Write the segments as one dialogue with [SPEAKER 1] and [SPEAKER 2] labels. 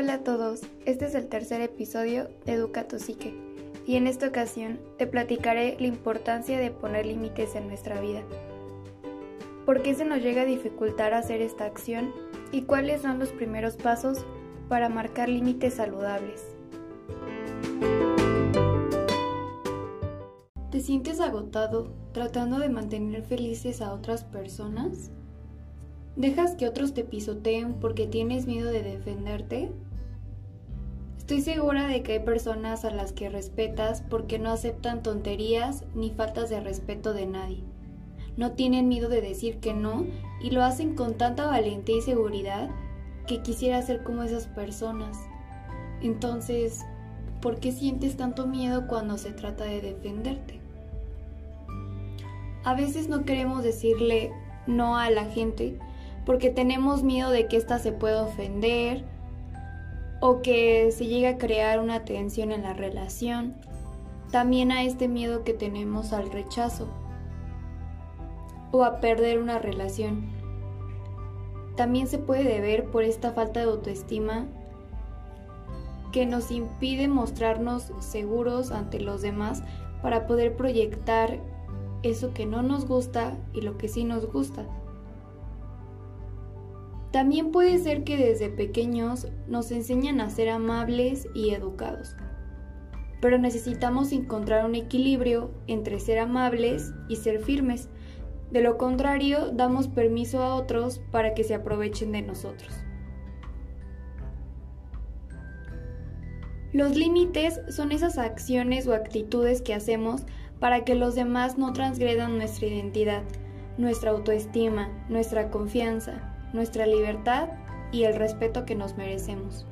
[SPEAKER 1] Hola a todos, este es el tercer episodio de Educa tu Psique y en esta ocasión te platicaré la importancia de poner límites en nuestra vida. ¿Por qué se nos llega a dificultar hacer esta acción y cuáles son los primeros pasos para marcar límites saludables? ¿Te sientes agotado tratando de mantener felices a otras personas? ¿Dejas que otros te pisoteen porque tienes miedo de defenderte? Estoy segura de que hay personas a las que respetas porque no aceptan tonterías ni faltas de respeto de nadie. No tienen miedo de decir que no y lo hacen con tanta valentía y seguridad que quisiera ser como esas personas. Entonces, ¿por qué sientes tanto miedo cuando se trata de defenderte? A veces no queremos decirle no a la gente porque tenemos miedo de que ésta se pueda ofender o que se llegue a crear una tensión en la relación. También a este miedo que tenemos al rechazo o a perder una relación. También se puede deber por esta falta de autoestima que nos impide mostrarnos seguros ante los demás para poder proyectar eso que no nos gusta y lo que sí nos gusta. También puede ser que desde pequeños nos enseñan a ser amables y educados, pero necesitamos encontrar un equilibrio entre ser amables y ser firmes. De lo contrario, damos permiso a otros para que se aprovechen de nosotros. Los límites son esas acciones o actitudes que hacemos para que los demás no transgredan nuestra identidad, nuestra autoestima, nuestra confianza, nuestra libertad y el respeto que nos merecemos.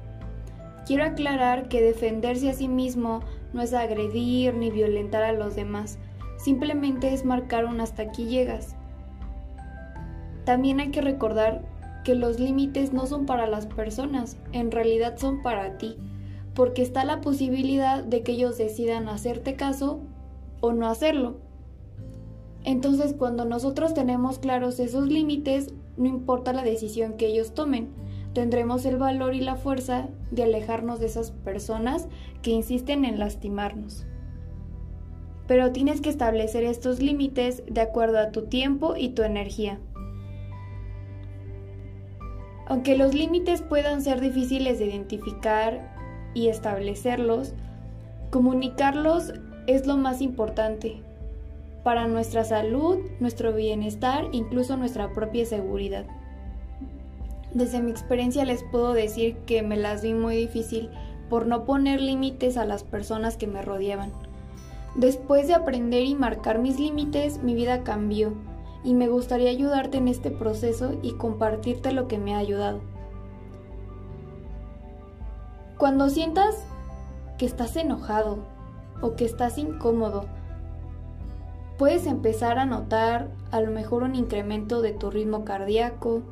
[SPEAKER 1] Quiero aclarar que defenderse a sí mismo no es agredir ni violentar a los demás, simplemente es marcar un hasta aquí llegas. También hay que recordar que los límites no son para las personas, en realidad son para ti, porque está la posibilidad de que ellos decidan hacerte caso o no hacerlo. Entonces cuando nosotros tenemos claros esos límites, no importa la decisión que ellos tomen, tendremos el valor y la fuerza de alejarnos de esas personas que insisten en lastimarnos. Pero tienes que establecer estos límites de acuerdo a tu tiempo y tu energía. Aunque los límites puedan ser difíciles de identificar y establecerlos, comunicarlos es lo más importante, para nuestra salud, nuestro bienestar, incluso nuestra propia seguridad. Desde mi experiencia les puedo decir que me las vi muy difícil por no poner límites a las personas que me rodeaban. Después de aprender y marcar mis límites, mi vida cambió y me gustaría ayudarte en este proceso y compartirte lo que me ha ayudado. Cuando sientas que estás enojado o que estás incómodo puedes empezar a notar a lo mejor un incremento de tu ritmo cardíaco,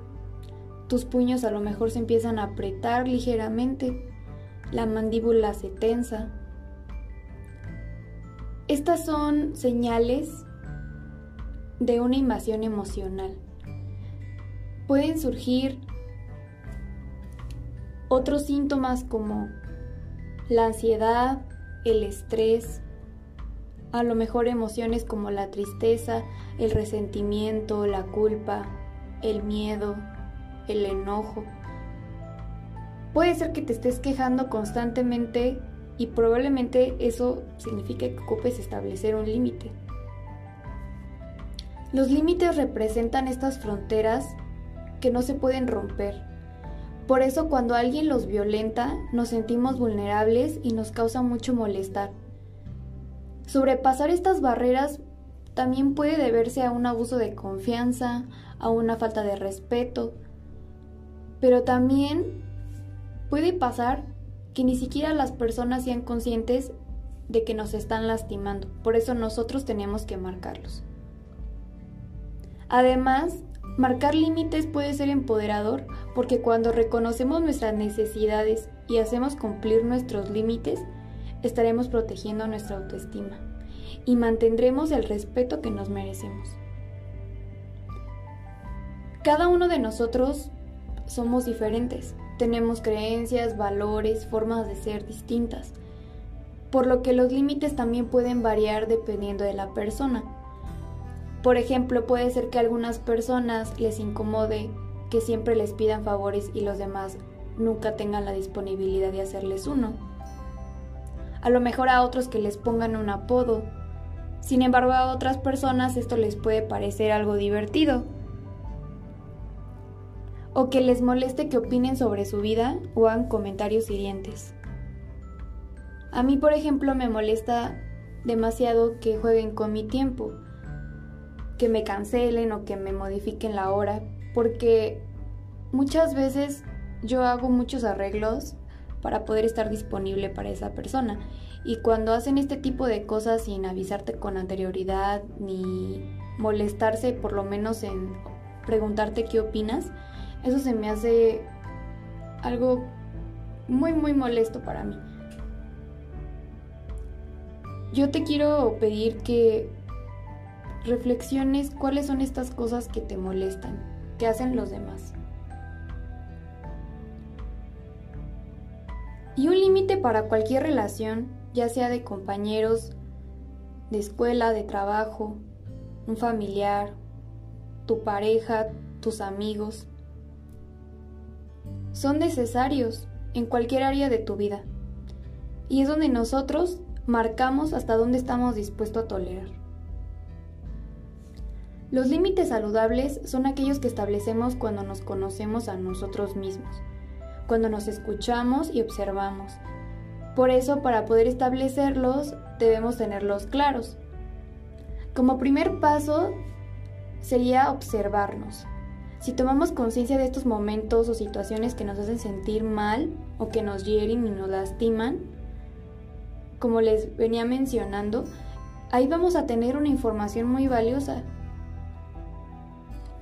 [SPEAKER 1] tus puños a lo mejor se empiezan a apretar ligeramente, la mandíbula se tensa. Estas son señales de una invasión emocional. Pueden surgir otros síntomas como la ansiedad, el estrés, a lo mejor emociones como la tristeza, el resentimiento, la culpa, el miedo, el enojo. Puede ser que te estés quejando constantemente y probablemente eso signifique que ocupes establecer un límite. Los límites representan estas fronteras que no se pueden romper. Por eso cuando alguien los violenta nos sentimos vulnerables y nos causa mucho molestar. Sobrepasar estas barreras también puede deberse a un abuso de confianza, a una falta de respeto, pero también puede pasar que ni siquiera las personas sean conscientes de que nos están lastimando, por eso nosotros tenemos que marcarlos. Además, marcar límites puede ser empoderador porque cuando reconocemos nuestras necesidades y hacemos cumplir nuestros límites, estaremos protegiendo nuestra autoestima y mantendremos el respeto que nos merecemos. Cada uno de nosotros somos diferentes tenemos creencias, valores, formas de ser distintas, por lo que los límites también pueden variar dependiendo de la persona. Por ejemplo, puede ser que a algunas personas les incomode que siempre les pidan favores y los demás nunca tengan la disponibilidad de hacerles uno. A lo mejor a otros que les pongan un apodo. Sin embargo, a otras personas esto les puede parecer algo divertido. O que les moleste que opinen sobre su vida o hagan comentarios hirientes. A mí, por ejemplo, me molesta demasiado que jueguen con mi tiempo, que me cancelen o que me modifiquen la hora, porque muchas veces yo hago muchos arreglos para poder estar disponible para esa persona. Y cuando hacen este tipo de cosas sin avisarte con anterioridad ni molestarse por lo menos en preguntarte qué opinas, eso se me hace algo muy muy molesto para mí. Yo te quiero pedir que reflexiones cuáles son estas cosas que te molestan, que hacen los demás. Y un límite para cualquier relación, ya sea de compañeros, de escuela, de trabajo, un familiar, tu pareja, tus amigos, son necesarios en cualquier área de tu vida. Y es donde nosotros marcamos hasta dónde estamos dispuestos a tolerar. Los límites saludables son aquellos que establecemos cuando nos conocemos a nosotros mismos cuando nos escuchamos y observamos. Por eso, para poder establecerlos, debemos tenerlos claros. Como primer paso, sería observarnos. Si tomamos conciencia de estos momentos o situaciones que nos hacen sentir mal o que nos hieren y nos lastiman, como les venía mencionando, ahí vamos a tener una información muy valiosa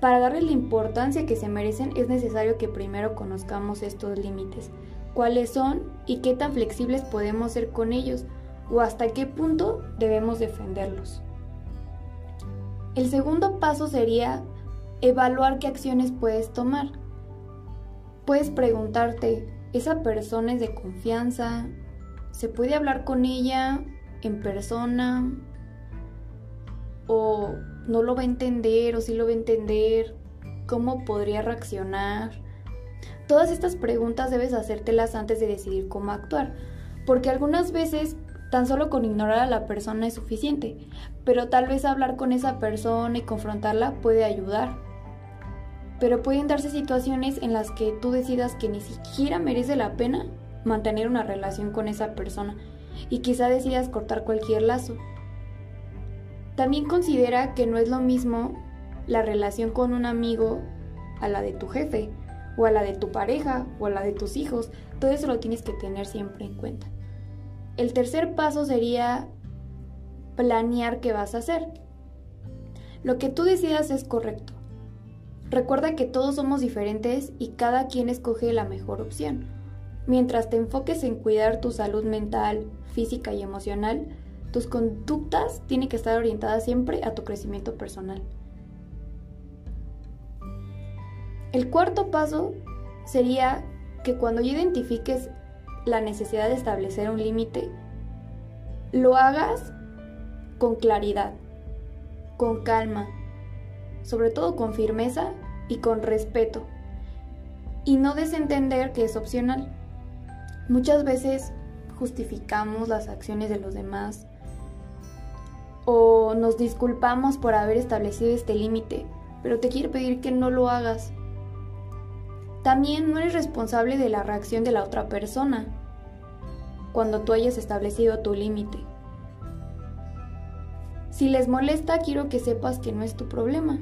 [SPEAKER 1] para darles la importancia que se merecen es necesario que primero conozcamos estos límites, cuáles son y qué tan flexibles podemos ser con ellos o hasta qué punto debemos defenderlos. El segundo paso sería evaluar qué acciones puedes tomar. Puedes preguntarte, ¿esa persona es de confianza? ¿Se puede hablar con ella en persona? ¿O no lo va a entender o sí lo va a entender, cómo podría reaccionar. Todas estas preguntas debes hacértelas antes de decidir cómo actuar, porque algunas veces tan solo con ignorar a la persona es suficiente, pero tal vez hablar con esa persona y confrontarla puede ayudar. Pero pueden darse situaciones en las que tú decidas que ni siquiera merece la pena mantener una relación con esa persona y quizá decidas cortar cualquier lazo. También considera que no es lo mismo la relación con un amigo a la de tu jefe, o a la de tu pareja, o a la de tus hijos. Todo eso lo tienes que tener siempre en cuenta. El tercer paso sería planear qué vas a hacer. Lo que tú decidas es correcto. Recuerda que todos somos diferentes y cada quien escoge la mejor opción. Mientras te enfoques en cuidar tu salud mental, física y emocional, tus conductas tienen que estar orientadas siempre a tu crecimiento personal. El cuarto paso sería que cuando identifiques la necesidad de establecer un límite, lo hagas con claridad, con calma, sobre todo con firmeza y con respeto. Y no desentender que es opcional. Muchas veces justificamos las acciones de los demás o nos disculpamos por haber establecido este límite, pero te quiero pedir que no lo hagas. También no eres responsable de la reacción de la otra persona cuando tú hayas establecido tu límite. Si les molesta, quiero que sepas que no es tu problema.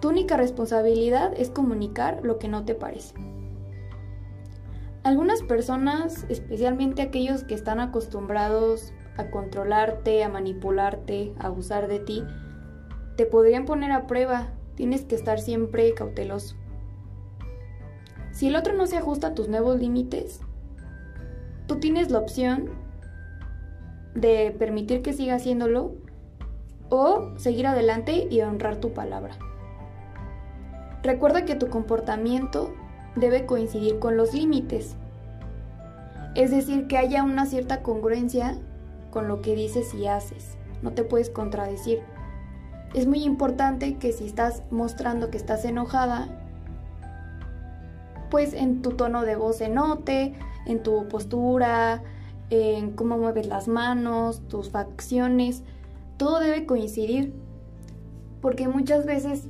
[SPEAKER 1] Tu única responsabilidad es comunicar lo que no te parece. Algunas personas, especialmente aquellos que están acostumbrados a controlarte, a manipularte, a abusar de ti, te podrían poner a prueba. Tienes que estar siempre cauteloso. Si el otro no se ajusta a tus nuevos límites, tú tienes la opción de permitir que siga haciéndolo o seguir adelante y honrar tu palabra. Recuerda que tu comportamiento debe coincidir con los límites. Es decir, que haya una cierta congruencia con lo que dices y haces. No te puedes contradecir. Es muy importante que si estás mostrando que estás enojada, pues en tu tono de voz se note, en tu postura, en cómo mueves las manos, tus facciones, todo debe coincidir. Porque muchas veces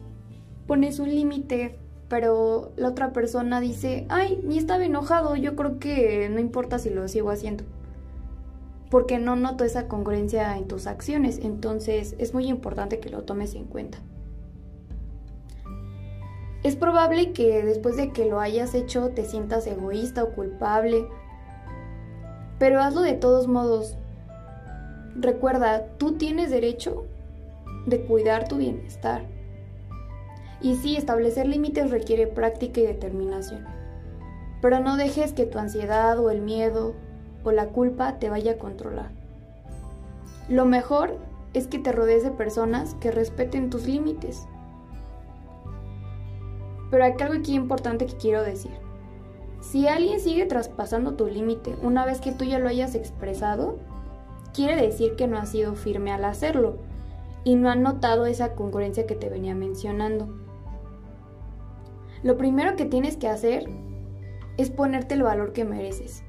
[SPEAKER 1] pones un límite, pero la otra persona dice, ay, ni estaba enojado, yo creo que no importa si lo sigo haciendo. Porque no noto esa congruencia en tus acciones, entonces es muy importante que lo tomes en cuenta. Es probable que después de que lo hayas hecho te sientas egoísta o culpable pero hazlo de todos modos. Recuerda, tú tienes derecho de cuidar tu bienestar. Y sí, establecer límites requiere práctica y determinación. Pero no dejes que tu ansiedad o el miedo o la culpa te vaya a controlar. Lo mejor es que te rodees de personas que respeten tus límites. Pero hay algo aquí importante que quiero decir. Si alguien sigue traspasando tu límite una vez que tú ya lo hayas expresado, quiere decir que no has sido firme al hacerlo y no ha notado esa concurrencia que te venía mencionando. Lo primero que tienes que hacer es ponerte el valor que mereces.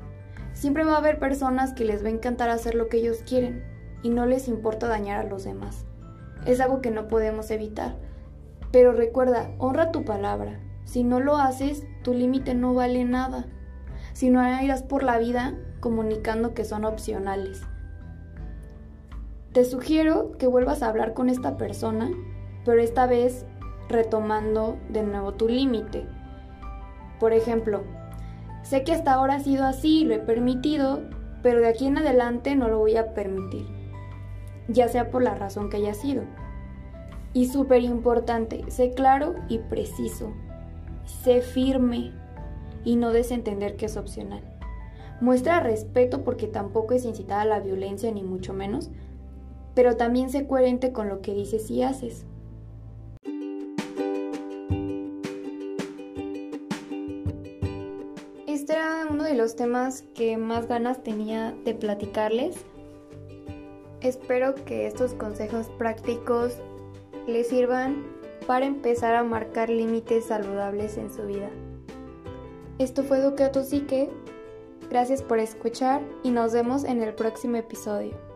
[SPEAKER 1] Siempre va a haber personas que les va a encantar hacer lo que ellos quieren y no les importa dañar a los demás. Es algo que no podemos evitar. Pero recuerda, honra tu palabra, si no lo haces, tu límite no vale nada. Si no irás por la vida comunicando que son opcionales. Te sugiero que vuelvas a hablar con esta persona, pero esta vez retomando de nuevo tu límite. Por ejemplo, sé que hasta ahora ha sido así y lo he permitido, pero de aquí en adelante no lo voy a permitir, ya sea por la razón que haya sido. Y súper importante, sé claro y preciso. Sé firme y no desentender que es opcional. Muestra respeto porque tampoco es incitar a la violencia ni mucho menos, pero también sé coherente con lo que dices y haces. Este era uno de los temas que más ganas tenía de platicarles. Espero que estos consejos prácticos les sirvan para empezar a marcar límites saludables en su vida. Esto fue Duque Psique. Gracias por escuchar y nos vemos en el próximo episodio.